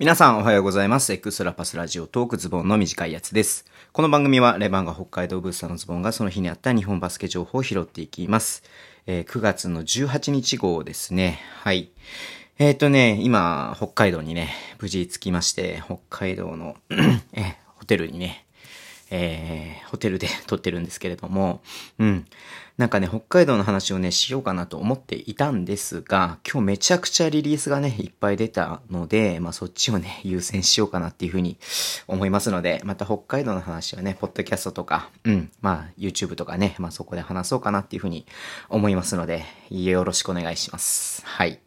皆さんおはようございます。エクストラパスラジオトークズボンの短いやつです。この番組はレバンが北海道ブースターのズボンがその日にあった日本バスケ情報を拾っていきます。えー9月の18日号ですね。はい。えっ、とね、今、北海道にね、無事着きまして、北海道の、えホテルにね、えーホテルで撮ってるんですけれども、うん。なんかね、北海道の話をね、しようかなと思っていたんですが、今日めちゃくちゃリリースがね、いっぱい出たので、まあそっちをね、優先しようかなっていうふうに思いますので、また北海道の話はね、ポッドキャストとか、うん、まあ YouTube とかね、まあそこで話そうかなっていうふうに思いますので、よろしくお願いします。はい。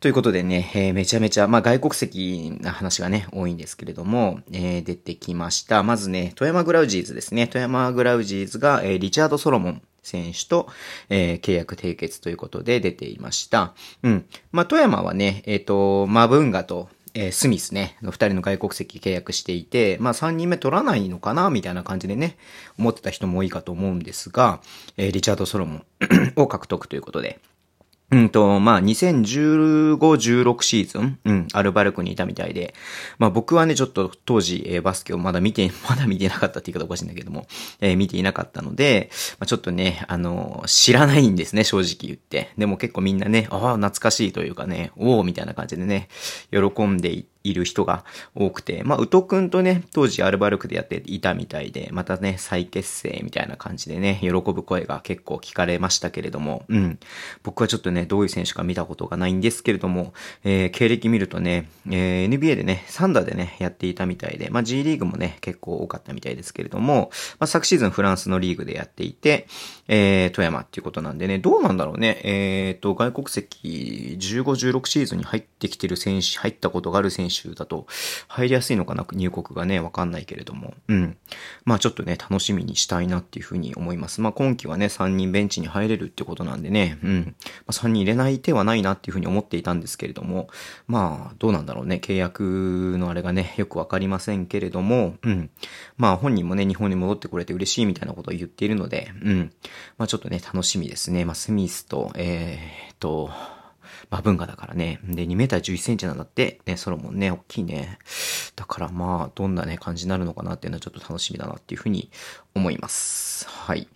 ということでね、えーめちゃめちゃ、まあ、外国籍な話がね、多いんですけれども、えー出てきました。まずね、富山グラウジーズですね。富山グラウジーズが、えーリチャード・ソロモン選手と、えー契約締結ということで出ていました。うん。まあ、富山はね、えっ、と、マブンガと、えースミスね、の二人の外国籍契約していて、まあ三人目取らないのかなみたいな感じでね、思ってた人も多いかと思うんですが、えーリチャード・ソロモンを獲得ということで、うんと、まあ、2015、16シーズン、うん、アルバルクにいたみたいで、まあ僕はね、ちょっと当時、えーバスケをまだ見て、まだ見てなかったって言い方おかしいんだけども、えー見ていなかったので、まあちょっとね、あの知らないんですね、正直言って。でも結構みんなね、ああ、懐かしいというかね、おおみたいな感じでね、喜んでいている人が多くて、まあ、宇都くんとね、当時アルバルクでやっていたみたいで、またね、再結成みたいな感じでね、喜ぶ声が結構聞かれましたけれども、うん。僕はちょっとね、どういう選手か見たことがないんですけれども、えー、経歴見るとね、えー NBA でね、サンダーでね、やっていたみたいで、まあ、G リーグもね、結構多かったみたいですけれども、まあ、昨シーズンフランスのリーグでやっていて、えー、富山っていうことなんでね、どうなんだろうね、えーと、外国籍15、16シーズンに入ってきてる選手、入ったことがある選手だと入りやすいのかな、入国がね、わかんないけれども。うん。まあちょっとね、楽しみにしたいなっていうふうに思います。まあ今季はね、3人ベンチに入れるってことなんでね、うん。まあ3人入れない手はないなっていうふうに思っていたんですけれども、まあどうなんだろうね、契約のあれがね、よくわかりませんけれども、うん。まあ本人もね、日本に戻ってくれて嬉しいみたいなことを言っているので、うん。まあちょっとね、楽しみですね。まあスミスと、えーっと、まあ文化だからね。で、2メーター11センチなんだって。ね、ソロモンね、大きいね。だからまあ、どんなね、感じになるのかなっていうのはちょっと楽しみだなっていうふうに思います。はい。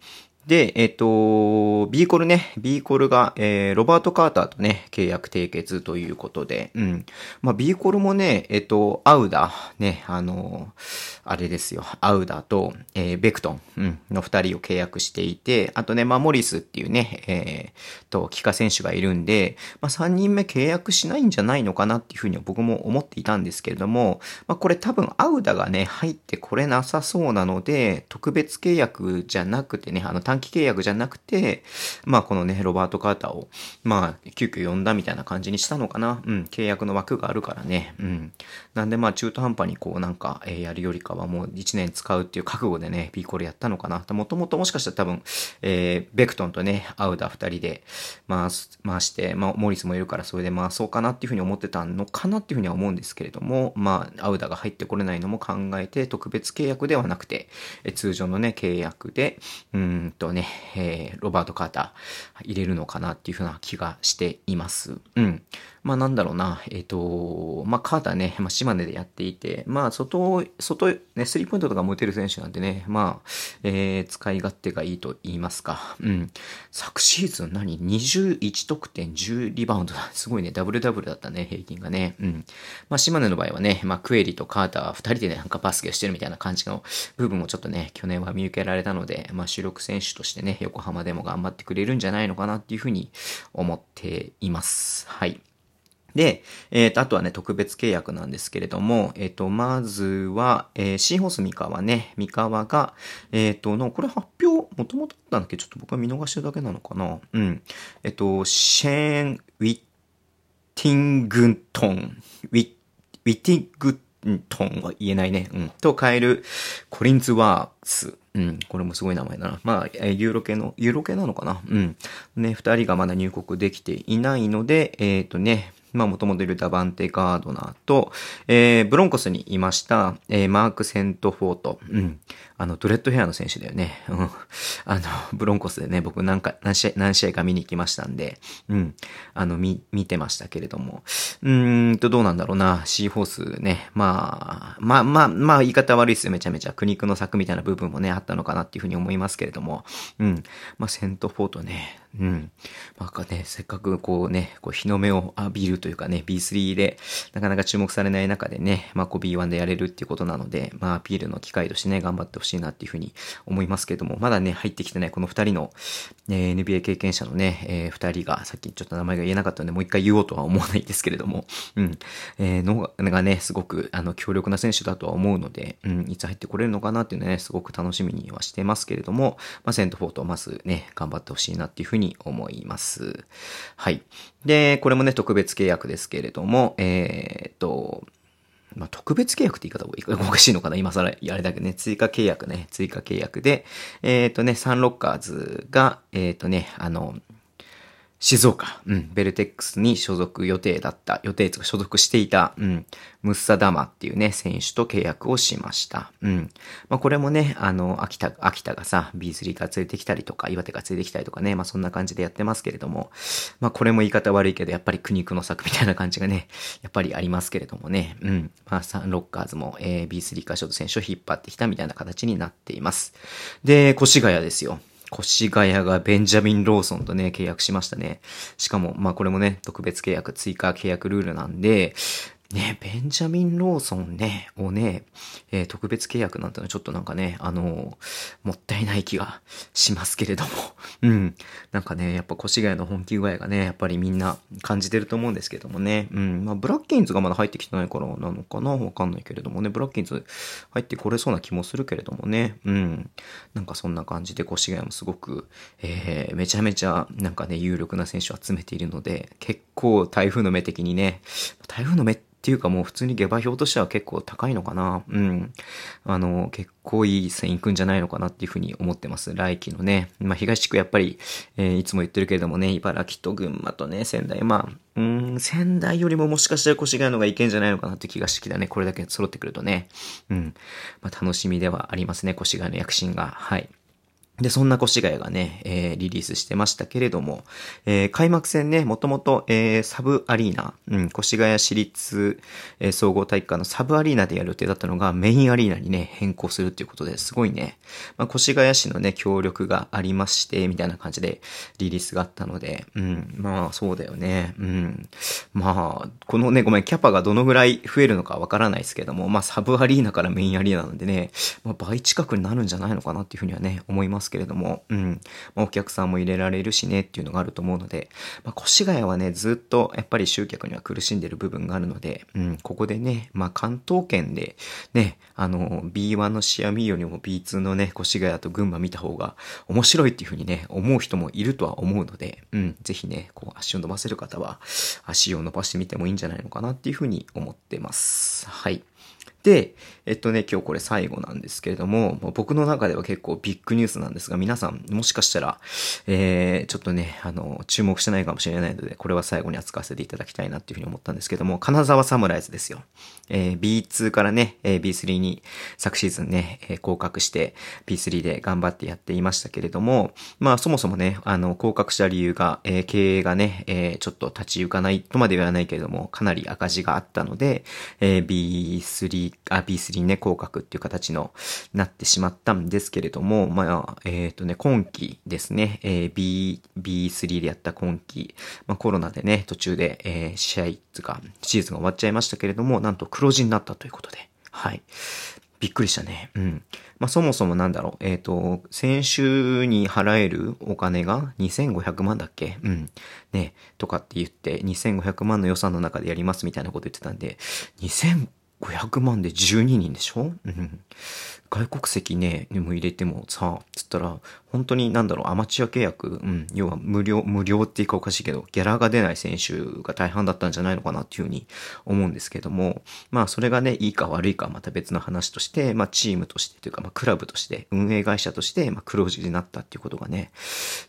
で、えっ、と、ビーコルね、ビーコルが、えー、ロバート・カーターとね、契約締結ということで、うん。まあ、ビーコルもね、えっ、と、アウダ、ね、あの、あれですよ、アウダと、えー、ベクトン、うん、の二人を契約していて、あとね、まあ、モリスっていうね、えー、と、帰化選手がいるんで、まあ、三人目契約しないんじゃないのかなっていうふうに僕も思っていたんですけれども、まあ、これ多分アウダがね、入ってこれなさそうなので、特別契約じゃなくてね、あの短期契約じゃなくて、まあこのね、ロバート・カーターを、まあ、急遽呼んだみたいな感じにしたのかな。うん、契約の枠があるからね。うん。なんでまあ中途半端にこうなんか、えーやるよりかはもう1年使うっていう覚悟でね、ビーコルやったのかな。もともともしかしたら多分、えーベクトンとね、アウダ2人で回す、回して、まあ、モリスもいるからそれで回そうかなっていうふうに思ってたのかなっていうふうには思うんですけれども、まあ、アウダが入ってこれないのも考えて、特別契約ではなくて、えー通常のね、契約で、うんとね、えーロバート・カーター入れるのかなっていうふうな気がしています。うん。まあなんだろうな、えっ、と、まあカーターね、まあ島根でやっていて、まあ外、外、ね、スリーポイントとかも打てる選手なんでね、まあ、えー使い勝手がいいと言いますか。うん。昨シーズン何 ?21 得点10リバウンドだ。すごいね、ダブルダブルだったね、平均がね。うん。まあ島根の場合はね、まあクエリとカーター二人でね、なんかバスケをしてるみたいな感じの部分もちょっとね、去年は見受けられたので、まあ主力選手としてね、横浜でも頑張ってくれるんじゃないのかなっていうふうに思っています。はい。で、えっ、と、あとはね、特別契約なんですけれども、えっ、と、まずは、えーシーホース三河ね、三河が、えっ、と、の、これ発表、もともとあったんだっけ？ちょっと僕は見逃してるだけなのかな？うん。えっ、と、シェーン・ウィッティングトン、ウィウィッティングトンは言えないね。うん。と変える、コリンズワークス。うん。これもすごい名前だな。まあ、えユーロ系の、ユーロ系なのかなうん。ね、二人がまだ入国できていないので、えっ、とね、まあ、もともといるダバンテ・ガードナーと、えー、ブロンコスにいました、えー、マーク・セントフォート。うん。あの、ドレッドヘアの選手だよね。うん。あの、ブロンコスでね、僕何回、何試合、何試合か見に行きましたんで、うん。あの、見、見てましたけれども。うーんと、どうなんだろうな。シーホースね。まあ、まあ、まあ、まあ、言い方悪いですよ。めちゃめちゃ。苦肉の策みたいな部分もね、あったのかなっていうふうに思いますけれども。うん。まあ、セントフォートね。うん。まあね、せっかくこうね、こう日の目を浴びるというかね、B3 でなかなか注目されない中でね、まあこう B1 でやれるっていうことなので、まあアピールの機会としてね、頑張ってほしいなっていうふうに思いますけれども、まだね、入ってきてね、この二人の、えー、NBA 経験者のね、えー、二人が、さっきちょっと名前が言えなかったので、もう一回言おうとは思わないですけれども、うん。えー、のがね、すごく、あの、強力な選手だとは思うので、うん、いつ入ってこれるのかなっていうのはね、すごく楽しみにはしてますけれども、まあセントフォートをまずね、頑張ってほしいなっていうふうにに思います。。はい。で、これもね、特別契約ですけれども、えー、っと、まあ、特別契約って言い方おかしいのかな今更、あれだけね、追加契約ね、追加契約で、えー、っとね、サンロッカーズが、えー、っとね、あの、静岡、うん、ベルテックスに所属予定だった、予定とか所属していた、うん、ムッサダマっていうね、選手と契約をしました。うん。まあ、これもね、あの、秋田、秋田がさ、B3 から連れてきたりとか、岩手が連れてきたりとかね、まあ、そんな感じでやってますけれども、まあ、これも言い方悪いけど、やっぱり苦肉の策みたいな感じがね、やっぱりありますけれどもね、うん。まあ、サンロッカーズも、えー、B3 からショート選手を引っ張ってきたみたいな形になっています。で、越谷ですよ。越谷がベンジャミン・ローソンとね、契約しましたね。しかも、まあこれもね、特別契約、追加契約ルールなんで、ね、ベンジャミン・ローソンね、をね、えー、特別契約なんてのはちょっとなんかね、あのー、もったいない気がしますけれども、うん。なんかね、やっぱ越谷の本気具合がね、やっぱりみんな感じてると思うんですけどもね、うん。まあ、ブラッキンズがまだ入ってきてないからなのかな？わかんないけれどもね、ブラッキンズ入ってこれそうな気もするけれどもね、うん。なんかそんな感じで越谷もすごく、えー、めちゃめちゃなんかね、有力な選手を集めているので、結構台風の目的にね、台風の目っていうかもう普通に下馬評としては結構高いのかな。うん。あの、結構いい線いくんじゃないのかなっていうふうに思ってます。来季のね。まあ、東地区やっぱり、えー、いつも言ってるけれどもね、茨城と群馬とね、仙台。まあ、うん、仙台よりももしかしたら越谷のがいけんじゃないのかなって気がしてきたね。これだけ揃ってくるとね。うん。まあ、楽しみではありますね。越谷の躍進が。はい。で、そんな越谷がね、えー、リリースしてましたけれども、えー、開幕戦ね、もともと、えー、サブアリーナ、うん、越谷市立、えー、総合体育館のサブアリーナでやる予定だったのがメインアリーナにね、変更するっていうことですごいね、まあ、越谷市のね、協力がありまして、みたいな感じでリリースがあったので、うん、まあそうだよね、うん。まあ、このね、ごめん、キャパがどのぐらい増えるのかわからないですけども、まあサブアリーナからメインアリーナなんでね、まあ倍近くになるんじゃないのかなっていうふうにはね、思いますますけれども、うん。まあ、お客さんも入れられるしねっていうのがあると思うので、まあ、越谷はね、ずっとやっぱり集客には苦しんでる部分があるので、うん、ここでね、まあ、関東圏で、ね、あの、B1 のシアミよりも B2 のね、越谷と群馬見た方が面白いっていうふうにね、思う人もいるとは思うので、うん、ぜひね、こう、足を伸ばせる方は、足を伸ばしてみてもいいんじゃないのかなっていうふうに思ってます。はい。で、えっとね、今日これ最後なんですけれども、僕の中では結構ビッグニュースなんですが、皆さんもしかしたら、えー、ちょっとね、あの、注目してないかもしれないので、これは最後に扱わせていただきたいなっていうふうに思ったんですけども、金沢サムライズですよ。えー、B2 からね、えー、B3 に昨シーズンね、えー、降格して B3 で頑張ってやっていましたけれども、まあそもそもね、あの、降格した理由が、えー、経営がね、えー、ちょっと立ち行かないとまではないけれども、かなり赤字があったので、えー、B3、あ、B3 ね、降格っていう形の、なってしまったんですけれども、まあ、えっ、ー、とね、今期ですね、えー、B、B3 でやった今期、まあコロナでね、途中で、えー、試合つか、シーズンが終わっちゃいましたけれども、なんと黒字になったということで、はい。びっくりしたね。うん。まあ、そもそもなんだろう。えっ、ー、と、先週に払えるお金が2500万だっけ？うん。ね。とかって言って、2500万の予算の中でやりますみたいなこと言ってたんで、2500 500万で12人でしょ？外国籍ね、にも入れてもさ、つったら、本当になんだろう、アマチュア契約、うん、要は無料、無料っていうかおかしいけど、ギャラが出ない選手が大半だったんじゃないのかなっていうふうに思うんですけども、まあそれがね、いいか悪いかはまた別の話として、まあチームとしてというか、まあクラブとして、運営会社として、まあ黒字になったっていうことがね、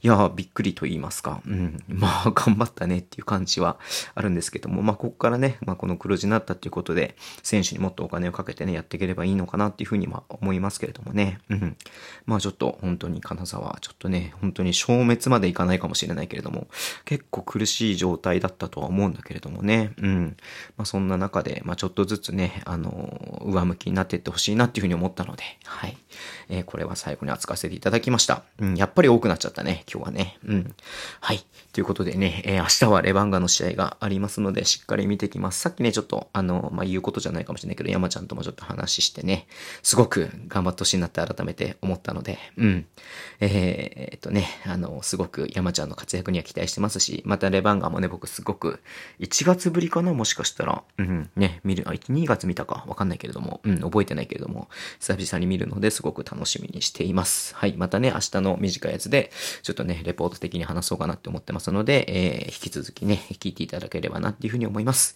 いやびっくりと言いますか、うん、まあ頑張ったねっていう感じはあるんですけども、まあここからね、まあこの黒字になったっていうことで、選手にもっとお金をかけてね、やっていければいいのかなっていうふうにまあ思いいますけれどもね。うん。まあちょっと本当に金沢、ちょっとね、本当に消滅までいかないかもしれないけれども、結構苦しい状態だったとは思うんだけれどもね。うん。まあそんな中で、まあちょっとずつね、あの、上向きになっていってほしいなっていうふうに思ったので、はい。えー、これは最後に扱わせていただきました。うん、やっぱり多くなっちゃったね、今日はね。うん。はい。ということでね、えー、明日はレバンガの試合がありますので、しっかり見てきます。さっきね、ちょっと、あの、まあ言うことじゃないかもしれないけど、山ちゃんともちょっと話してね、すごく頑張ってほしいなって改めて思ったので、うん。えー、っとね、あの、すごく山ちゃんの活躍には期待してますし、またレバンガーもね、僕すごく、1月ぶりかなもしかしたら、うん、ね、見る、あ、1、2月見たかわかんないけれども、うん、覚えてないけれども、久々に見るのですごく楽しみにしています。はい、またね、明日の短いやつで、ちょっとね、レポート的に話そうかなって思ってますので、えー、引き続きね、聞いていただければなっていうふうに思います。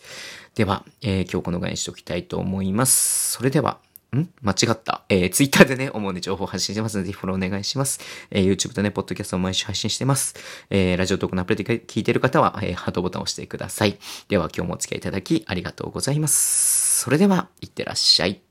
では、えー、今日このぐらいにしておきたいと思います。それでは、ん？間違った。えー、ツイッターでね、主に情報発信してますので、ぜひフォローお願いします。えー、YouTube とね、ポッドキャストを毎週配信してます。えー、ラジオトークのアプリで聞いてる方は、えー、ハートボタンを押してください。では、今日もお付き合いいただき、ありがとうございます。それでは、いってらっしゃい。